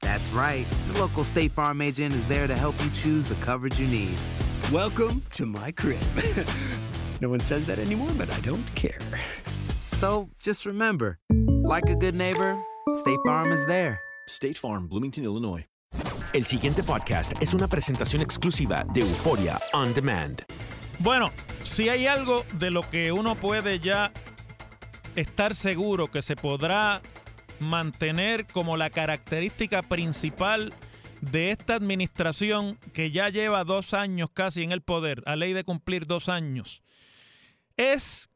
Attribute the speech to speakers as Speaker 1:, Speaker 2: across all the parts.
Speaker 1: That's right. The local State Farm agent is there to help you choose the coverage you need.
Speaker 2: Welcome to my crib. no one says that anymore, but I don't care.
Speaker 1: So just remember, like a good neighbor, State Farm is there.
Speaker 3: State Farm, Bloomington, Illinois.
Speaker 4: El siguiente podcast es una presentación exclusiva de Euforia On Demand.
Speaker 5: Bueno, si hay algo de lo que uno puede ya estar seguro que se podrá mantener como la característica principal de esta administración que ya lleva dos años casi en el poder, a ley de cumplir dos años, es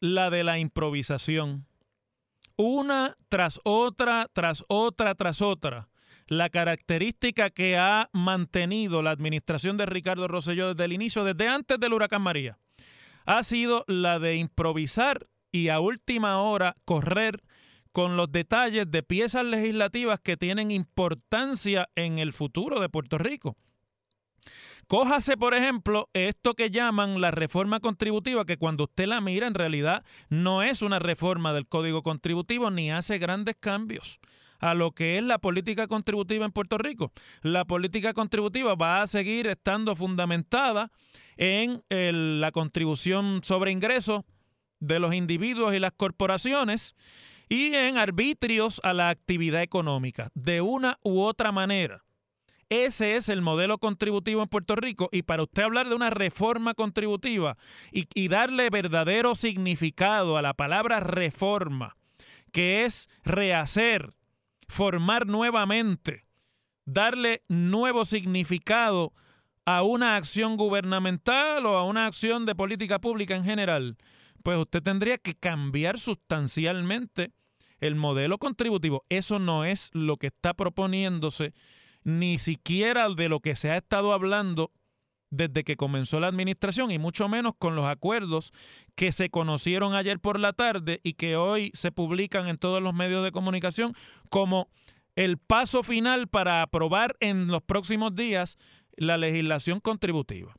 Speaker 5: la de la improvisación. Una tras otra, tras otra, tras otra. La característica que ha mantenido la administración de Ricardo Rosselló desde el inicio, desde antes del huracán María, ha sido la de improvisar y a última hora correr con los detalles de piezas legislativas que tienen importancia en el futuro de Puerto Rico. Cójase, por ejemplo, esto que llaman la reforma contributiva, que cuando usted la mira en realidad no es una reforma del código contributivo ni hace grandes cambios a lo que es la política contributiva en Puerto Rico. La política contributiva va a seguir estando fundamentada en la contribución sobre ingresos de los individuos y las corporaciones y en arbitrios a la actividad económica, de una u otra manera. Ese es el modelo contributivo en Puerto Rico y para usted hablar de una reforma contributiva y, darle verdadero significado a la palabra reforma, que es rehacer, formar nuevamente, darle nuevo significado a una acción gubernamental o a una acción de política pública en general, pues usted tendría que cambiar sustancialmente el modelo contributivo. Eso no es lo que está proponiéndose, ni siquiera de lo que se ha estado hablando desde que comenzó la administración y mucho menos con los acuerdos que se conocieron ayer por la tarde y que hoy se publican en todos los medios de comunicación como el paso final para aprobar en los próximos días la legislación contributiva.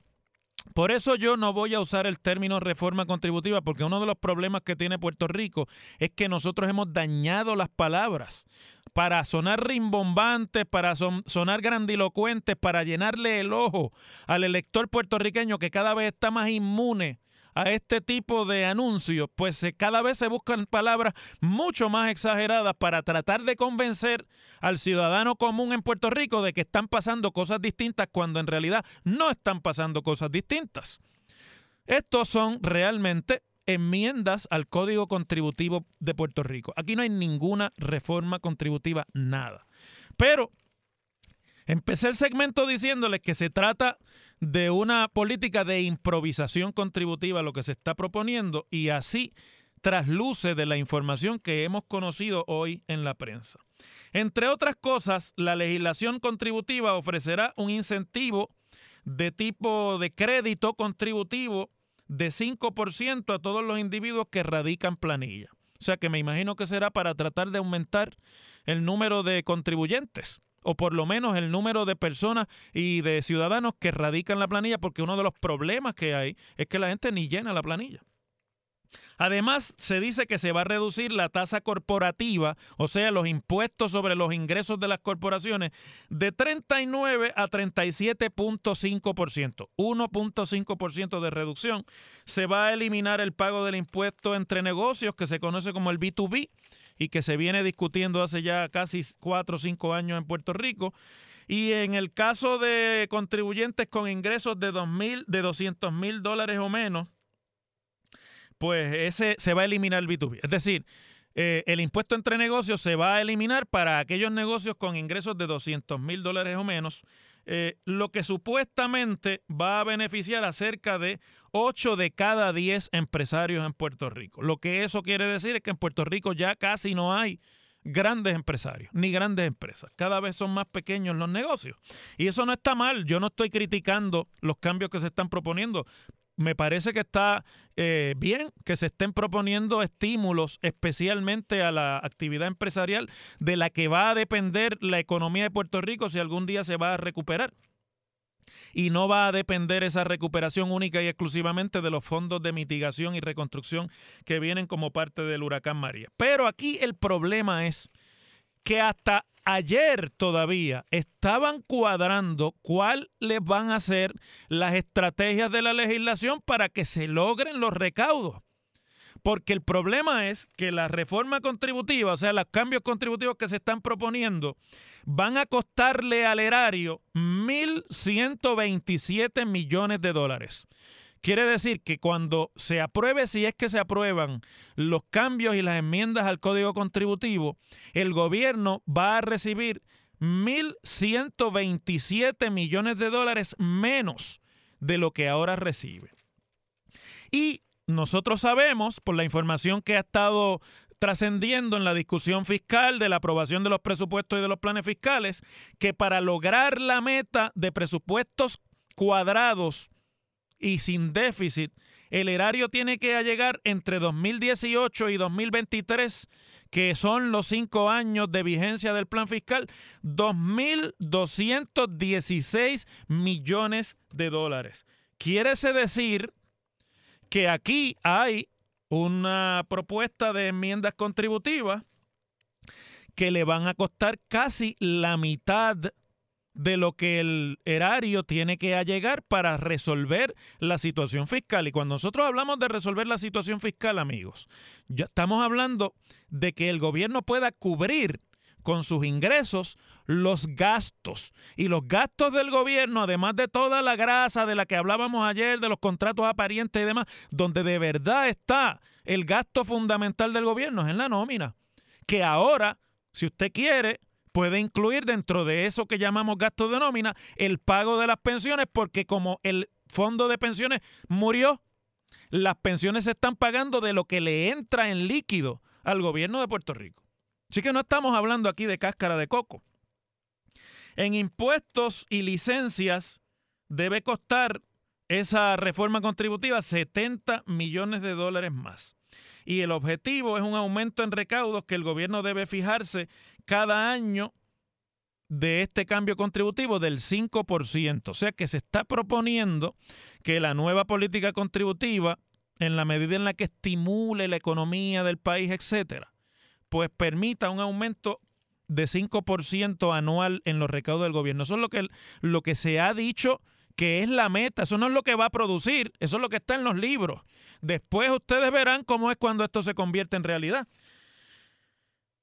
Speaker 5: Por eso yo no voy a usar el término reforma contributiva, porque uno de los problemas que tiene Puerto Rico es que nosotros hemos dañado las palabras. Para sonar rimbombantes, para son- sonar grandilocuentes, para llenarle el ojo al elector puertorriqueño que cada vez está más inmune a este tipo de anuncios, pues se- cada vez se buscan palabras mucho más exageradas para tratar de convencer al ciudadano común en Puerto Rico de que están pasando cosas distintas cuando en realidad no están pasando cosas distintas. Estos son realmente enmiendas al Código Contributivo de Puerto Rico. Aquí no hay ninguna reforma contributiva, nada. Pero Empecé el segmento diciéndoles que se trata de una política de improvisación contributiva lo que se está proponiendo y así trasluce de la información que hemos conocido hoy en la prensa. Entre otras cosas, la legislación contributiva ofrecerá un incentivo de tipo de crédito contributivo de 5% a todos los individuos que radican planilla. O sea que me imagino que será para tratar de aumentar el número de contribuyentes o por lo menos el número de personas y de ciudadanos que radican la planilla, porque uno de los problemas que hay es que la gente ni llena la planilla. Además, se dice que se va a reducir la tasa corporativa, o sea, los impuestos sobre los ingresos de las corporaciones, de 39 a 37.5%, 1.5% de reducción. Se va a eliminar el pago del impuesto entre negocios, que se conoce como el B2B, y que se viene discutiendo hace ya casi 4 o 5 años en Puerto Rico. Y en el caso de contribuyentes con ingresos de, 2000, de 200 mil dólares o menos, pues ese se va a eliminar el B2B. Es decir, eh, el impuesto entre negocios se va a eliminar para aquellos negocios con ingresos de 200 mil dólares o menos, eh, lo que supuestamente va a beneficiar a cerca de 8 de cada 10 empresarios en Puerto Rico. Lo que eso quiere decir es que en Puerto Rico ya casi no hay grandes empresarios ni grandes empresas. Cada vez son más pequeños los negocios. Y eso no está mal. Yo no estoy criticando los cambios que se están proponiendo me parece que está eh, bien que se estén proponiendo estímulos especialmente a la actividad empresarial de la que va a depender la economía de Puerto Rico si algún día se va a recuperar. Y no va a depender esa recuperación única y exclusivamente de los fondos de mitigación y reconstrucción que vienen como parte del huracán María. Pero aquí el problema es que hasta ayer todavía estaban cuadrando cuáles van a ser las estrategias de la legislación para que se logren los recaudos. Porque el problema es que la reforma contributiva, o sea, los cambios contributivos que se están proponiendo, van a costarle al erario 1.127 millones de dólares. Quiere decir que cuando se apruebe, si es que se aprueban los cambios y las enmiendas al Código Contributivo, el gobierno va a recibir 1.127 millones de dólares menos de lo que ahora recibe. Y nosotros sabemos, por la información que ha estado trascendiendo en la discusión fiscal de la aprobación de los presupuestos y de los planes fiscales, que para lograr la meta de presupuestos cuadrados y sin déficit, el erario tiene que llegar entre 2018 y 2023, que son los cinco años de vigencia del plan fiscal, 2.216 millones de dólares. Quiere decir que aquí hay una propuesta de enmiendas contributivas que le van a costar casi la mitad de lo que el erario tiene que llegar para resolver la situación fiscal. Y cuando nosotros hablamos de resolver la situación fiscal, amigos, ya estamos hablando de que el gobierno pueda cubrir con sus ingresos los gastos. Y los gastos del gobierno, además de toda la grasa de la que hablábamos ayer, de los contratos aparentes y demás, donde de verdad está el gasto fundamental del gobierno, es en la nómina. Que ahora, si usted quiere, puede incluir dentro de eso que llamamos gasto de nómina el pago de las pensiones, porque como el fondo de pensiones murió, las pensiones se están pagando de lo que le entra en líquido al gobierno de Puerto Rico. Así que no estamos hablando aquí de cáscara de coco. En impuestos y licencias debe costar esa reforma contributiva 70 millones de dólares más. Y el objetivo es un aumento en recaudos que el gobierno debe fijarse cada año de este cambio contributivo del 5%. O sea que se está proponiendo que la nueva política contributiva, en la medida en la que estimule la economía del país, etcétera, pues permita un aumento de 5% anual en los recaudos del gobierno. Eso es lo que, lo que se ha dicho que es la meta. Eso no es lo que va a producir, eso es lo que está en los libros. Después ustedes verán cómo es cuando esto se convierte en realidad.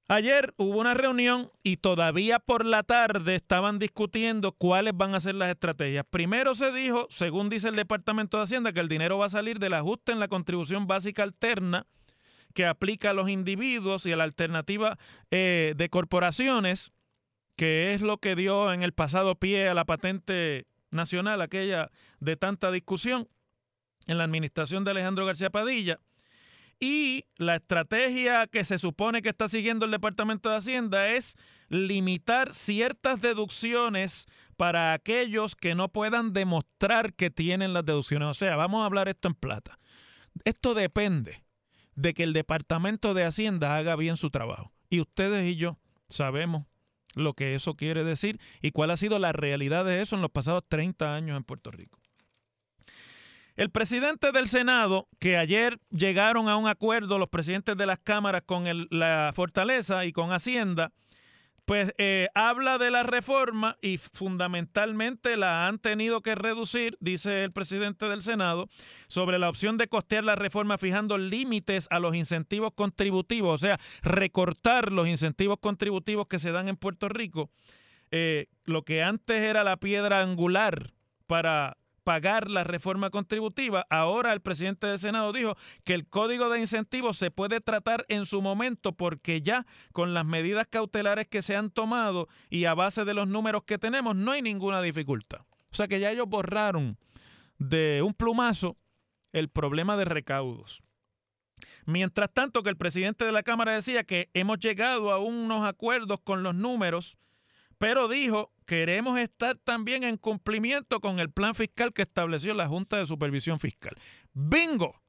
Speaker 5: Ayer hubo una reunión y todavía por la tarde estaban discutiendo cuáles van a ser las estrategias. Primero se dijo, según dice el Departamento de Hacienda, que el dinero va a salir del ajuste en la contribución básica alterna que aplica a los individuos y a la alternativa eh, de corporaciones, que es lo que dio en el pasado pie a la patente nacional, aquella de tanta discusión en la administración de Alejandro García Padilla. Y la estrategia que se supone que está siguiendo el Departamento de Hacienda es limitar ciertas deducciones para aquellos que no puedan demostrar que tienen las deducciones. O sea, vamos a hablar esto en plata. Esto depende de que el Departamento de Hacienda haga bien su trabajo. Y ustedes y yo sabemos lo que eso quiere decir y cuál ha sido la realidad de eso en los pasados 30 años en Puerto Rico. El presidente del Senado, que ayer llegaron a un acuerdo los presidentes de las cámaras con la Fortaleza y con Hacienda, pues eh, habla de la reforma y fundamentalmente la han tenido que reducir, dice el presidente del Senado, sobre la opción de costear la reforma fijando límites a los incentivos contributivos, o sea, recortar los incentivos contributivos que se dan en Puerto Rico. Eh, lo que antes era la piedra angular para pagar la reforma contributiva. Ahora el presidente del Senado dijo que el código de incentivos se puede tratar en su momento porque ya con las medidas cautelares que se han tomado y a base de los números que tenemos no hay ninguna dificultad. O sea que ya ellos borraron de un plumazo el problema de recaudos. Mientras tanto que el presidente de la Cámara decía que hemos llegado a unos acuerdos con los números, pero dijo queremos estar también en cumplimiento con el plan fiscal que estableció la Junta de Supervisión Fiscal. Bingo,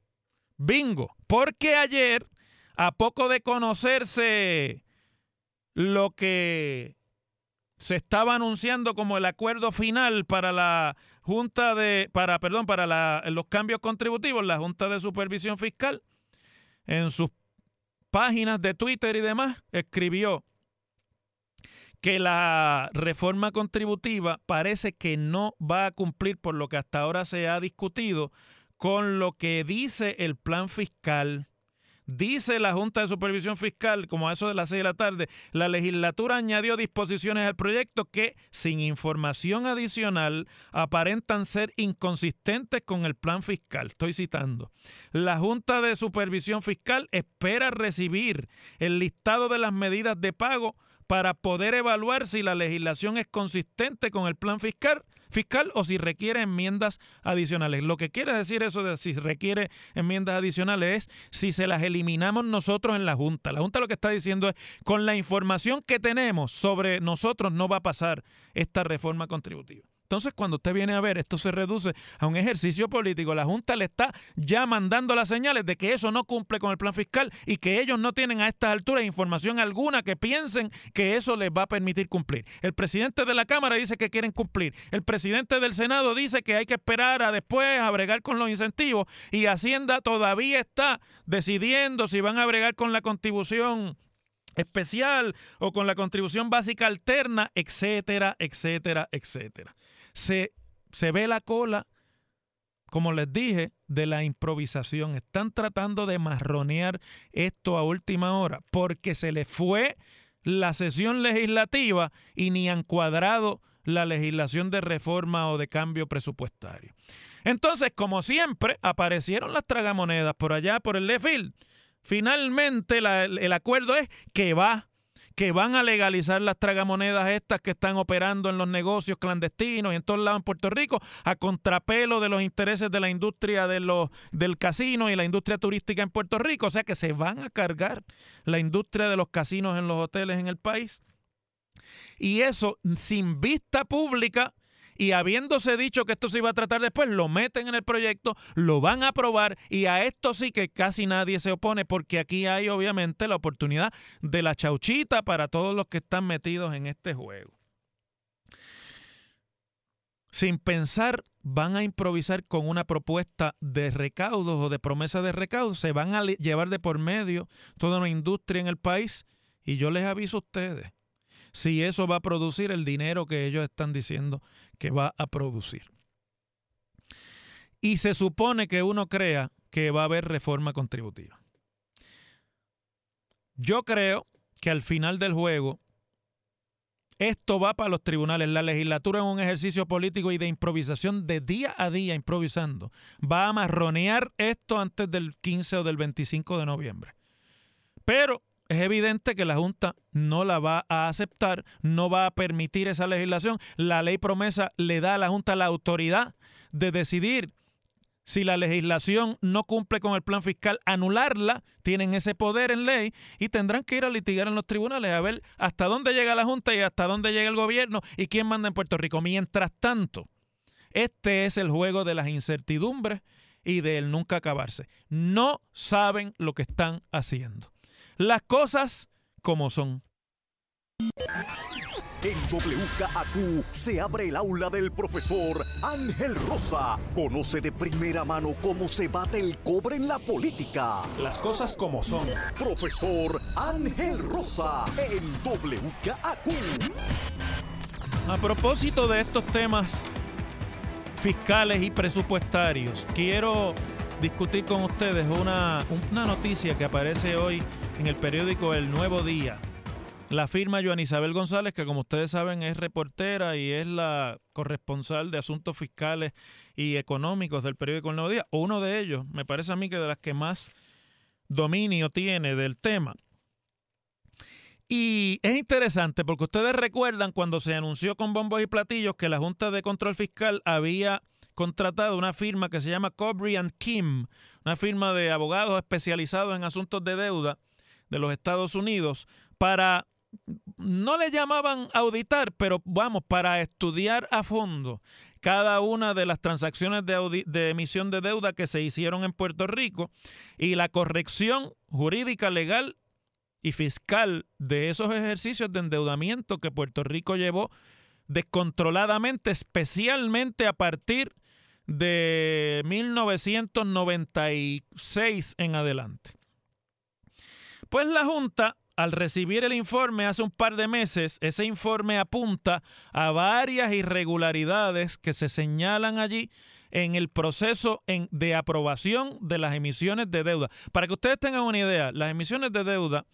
Speaker 5: bingo, porque ayer, a poco de conocerse lo que se estaba anunciando como el acuerdo final para la Junta de, para, perdón, para los cambios contributivos, la Junta de Supervisión Fiscal, en sus páginas de Twitter y demás, escribió que la reforma contributiva parece que no va a cumplir por lo que hasta ahora se ha discutido con lo que dice el plan fiscal. Dice la Junta de Supervisión Fiscal, como a eso de las seis de la tarde, la legislatura añadió disposiciones al proyecto que, sin información adicional, aparentan ser inconsistentes con el plan fiscal. Estoy citando. La Junta de Supervisión Fiscal espera recibir el listado de las medidas de pago para poder evaluar si la legislación es consistente con el plan fiscal, fiscal o si requiere enmiendas adicionales. Lo que quiere decir eso de si requiere enmiendas adicionales es si se las eliminamos nosotros en la Junta. La Junta lo que está diciendo es, con la información que tenemos sobre nosotros no va a pasar esta reforma contributiva. Entonces, cuando usted viene a ver, esto se reduce a un ejercicio político. La Junta le está ya mandando las señales de que eso no cumple con el plan fiscal y que ellos no tienen a estas alturas información alguna que piensen que eso les va a permitir cumplir. El presidente de la Cámara dice que quieren cumplir. El presidente del Senado dice que hay que esperar a después a bregar con los incentivos y Hacienda todavía está decidiendo si van a bregar con la contribución especial o con la contribución básica alterna, etcétera, etcétera, etcétera se, se ve la cola, como les dije, de la improvisación. Están tratando de marronear esto a última hora porque se le fue la sesión legislativa y ni han cuadrado la legislación de reforma o de cambio presupuestario. Entonces, como siempre, aparecieron las tragamonedas por allá, por el Lefil. Finalmente, el acuerdo es que va que van a legalizar las tragamonedas estas que están operando en los negocios clandestinos y en todos lados en Puerto Rico a contrapelo de los intereses de la industria de los, del casino y la industria turística en Puerto Rico. O sea que se van a cargar la industria de los casinos en los hoteles en el país. Y eso sin vista pública y habiéndose dicho que esto se iba a tratar después, lo meten en el proyecto, lo van a aprobar y a esto sí que casi nadie se opone porque aquí hay obviamente la oportunidad de la chauchita para todos los que están metidos en este juego. Sin pensar, van a improvisar con una propuesta de recaudos o de promesa de recaudos, se van a llevar de por medio toda una industria en el país y yo les aviso a ustedes, si eso va a producir el dinero que ellos están diciendo que va a producir. Y se supone que uno crea que va a haber reforma contributiva. Yo creo que al final del juego esto va para los tribunales. La legislatura en un ejercicio político y de improvisación de día a día, improvisando, va a marronear esto antes del 15 o del 25 de noviembre. Pero es evidente que la Junta no la va a aceptar, no va a permitir esa legislación. La ley promesa le da a la Junta la autoridad de decidir si la legislación no cumple con el plan fiscal, anularla, tienen ese poder en ley y tendrán que ir a litigar en los tribunales a ver hasta dónde llega la Junta y hasta dónde llega el gobierno y quién manda en Puerto Rico. Mientras tanto, este es el juego de las incertidumbres y del nunca acabarse. No saben lo que están haciendo. Las cosas como son.
Speaker 6: En WKAQ se abre el aula del profesor Ángel Rosa. Conoce de primera mano cómo se bate el cobre en la política.
Speaker 4: Las cosas como son.
Speaker 6: Profesor Ángel Rosa en WKAQ.
Speaker 5: A propósito de estos temas fiscales y presupuestarios, quiero discutir con ustedes una, una noticia que aparece hoy en el periódico El Nuevo Día. La firma Joan Isabel González, que como ustedes saben es reportera y es la corresponsal de asuntos fiscales y económicos del periódico El Nuevo Día, uno de ellos, me parece a mí que de las que más dominio tiene del tema. Y es interesante porque ustedes recuerdan cuando se anunció con bombos y platillos que la Junta de Control Fiscal había contratado una firma que se llama Cobry Kim, una firma de abogados especializados en asuntos de deuda de los Estados Unidos, para no le llamaban auditar, pero vamos, para estudiar a fondo cada una de las transacciones de, de, emisión de deuda que se hicieron en Puerto Rico y la corrección jurídica, legal y fiscal de esos ejercicios de endeudamiento que Puerto Rico llevó descontroladamente, especialmente a partir de 1996 en adelante. Pues la Junta al recibir el informe hace un par de meses, ese informe apunta a varias irregularidades que se señalan allí en el proceso de aprobación de las emisiones de deuda. Para que ustedes tengan una idea, las emisiones de deuda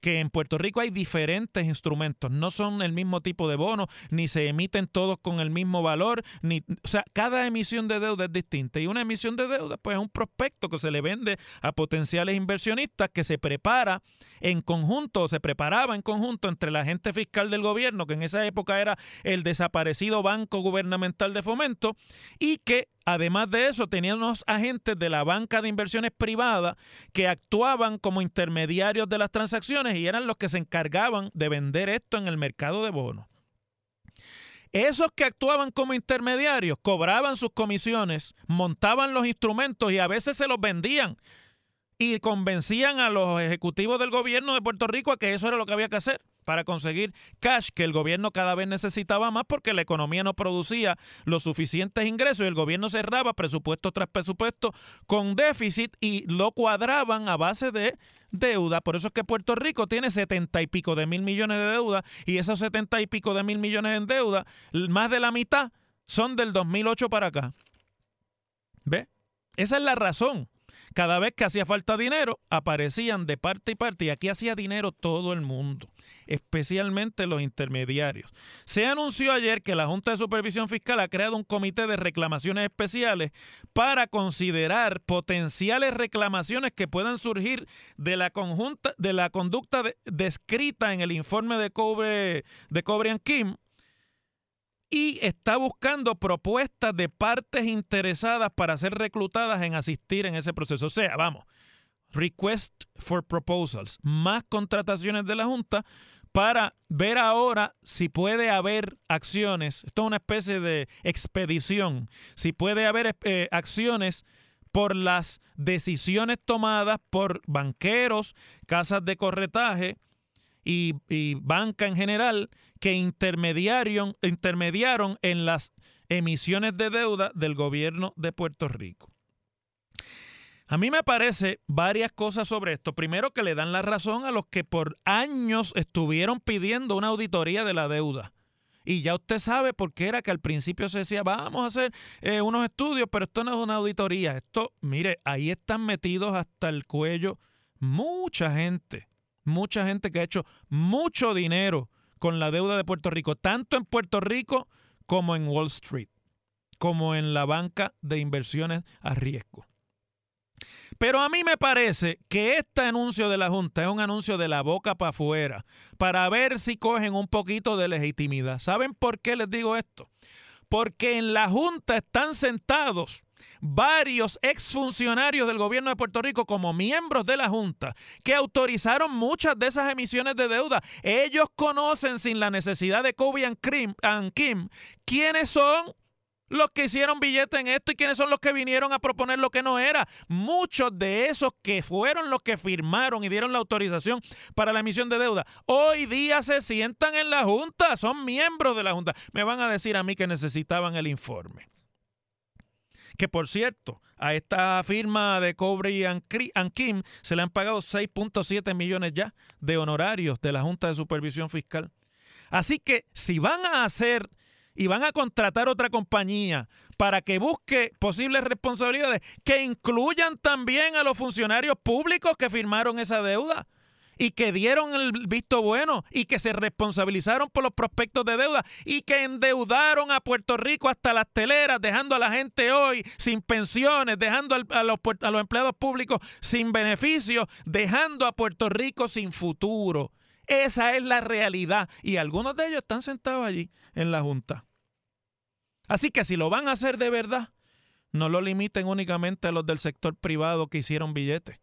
Speaker 5: que en Puerto Rico hay diferentes instrumentos, no son el mismo tipo de bono, ni se emiten todos con el mismo valor, ni, o sea, cada emisión de deuda es distinta. Y una emisión de deuda pues es un prospecto que se le vende a potenciales inversionistas que se prepara en conjunto, se preparaba en conjunto entre la agente fiscal del gobierno, que en esa época era el desaparecido Banco Gubernamental de Fomento, y que Además de eso, tenían unos agentes de la banca de inversiones privada que actuaban como intermediarios de las transacciones y eran los que se encargaban de vender esto en el mercado de bonos. Esos que actuaban como intermediarios cobraban sus comisiones, montaban los instrumentos y a veces se los vendían y convencían a los ejecutivos del gobierno de Puerto Rico a que eso era lo que había que hacer para conseguir cash que el gobierno cada vez necesitaba más porque la economía no producía los suficientes ingresos y el gobierno cerraba presupuesto tras presupuesto con déficit y lo cuadraban a base de deuda. Por eso es que Puerto Rico tiene setenta y pico de mil millones de deuda y esos setenta y pico de mil millones en deuda, más de la mitad son del 2008 para acá. ¿Ve? Esa es la razón cada vez que hacía falta dinero, aparecían de parte y parte y aquí hacía dinero todo el mundo, especialmente los intermediarios. Se anunció ayer que la Junta de Supervisión Fiscal ha creado un comité de reclamaciones especiales para considerar potenciales reclamaciones que puedan surgir de la, conjunta, de la conducta descrita en el informe de Cobre, de Kim y está buscando propuestas de partes interesadas para ser reclutadas en asistir en ese proceso. O sea, vamos, request for proposals, más contrataciones de la Junta para ver ahora si puede haber acciones, esto es una especie de expedición, si puede haber eh, acciones por las decisiones tomadas por banqueros, casas de corretaje, y, banca en general que intermediaron, intermediaron en las emisiones de deuda del gobierno de Puerto Rico. A mí me parece varias cosas sobre esto. Primero que le dan la razón a los que por años estuvieron pidiendo una auditoría de la deuda. Y ya usted sabe por qué era que al principio se decía, vamos a hacer eh, unos estudios, pero esto no es una auditoría. Esto, mire, ahí están metidos hasta el cuello mucha gente mucha gente que ha hecho mucho dinero con la deuda de Puerto Rico, tanto en Puerto Rico como en Wall Street, como en la banca de inversiones a riesgo. Pero a mí me parece que este anuncio de la Junta es un anuncio de la boca para afuera, para ver si cogen un poquito de legitimidad. ¿Saben por qué les digo esto? Porque en la Junta están sentados varios exfuncionarios del gobierno de Puerto Rico como miembros de la Junta que autorizaron muchas de esas emisiones de deuda. Ellos conocen sin la necesidad de Kobe Kim, quiénes son los que hicieron billete en esto y quiénes son los que vinieron a proponer lo que no era. Muchos de esos que fueron los que firmaron y dieron la autorización para la emisión de deuda, hoy día se sientan en la Junta, son miembros de la Junta. Me van a decir a mí que necesitaban el informe. Que por cierto, a esta firma de Cobre y Ankim se le han pagado 6.7 millones ya de honorarios de la Junta de Supervisión Fiscal. Así que si van a hacer y van a contratar otra compañía para que busque posibles responsabilidades que incluyan también a los funcionarios públicos que firmaron esa deuda y que dieron el visto bueno y que se responsabilizaron por los prospectos de deuda y que endeudaron a Puerto Rico hasta las teleras, dejando a la gente hoy sin pensiones, dejando a los, a los empleados públicos sin beneficios, dejando a Puerto Rico sin futuro. Esa es la realidad y algunos de ellos están sentados allí en la Junta. Así que si lo van a hacer de verdad, no lo limiten únicamente a los del sector privado que hicieron billetes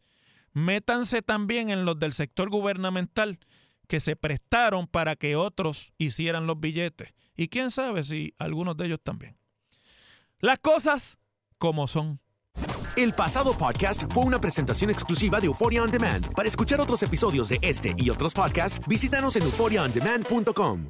Speaker 5: métanse también en los del sector gubernamental que se prestaron para que otros hicieran los billetes. Y quién sabe si algunos de ellos también. Las cosas como son.
Speaker 4: El pasado podcast fue una presentación exclusiva de Euphoria On Demand. Para escuchar otros episodios de este y otros podcasts, visítanos en euphoriaondemand.com.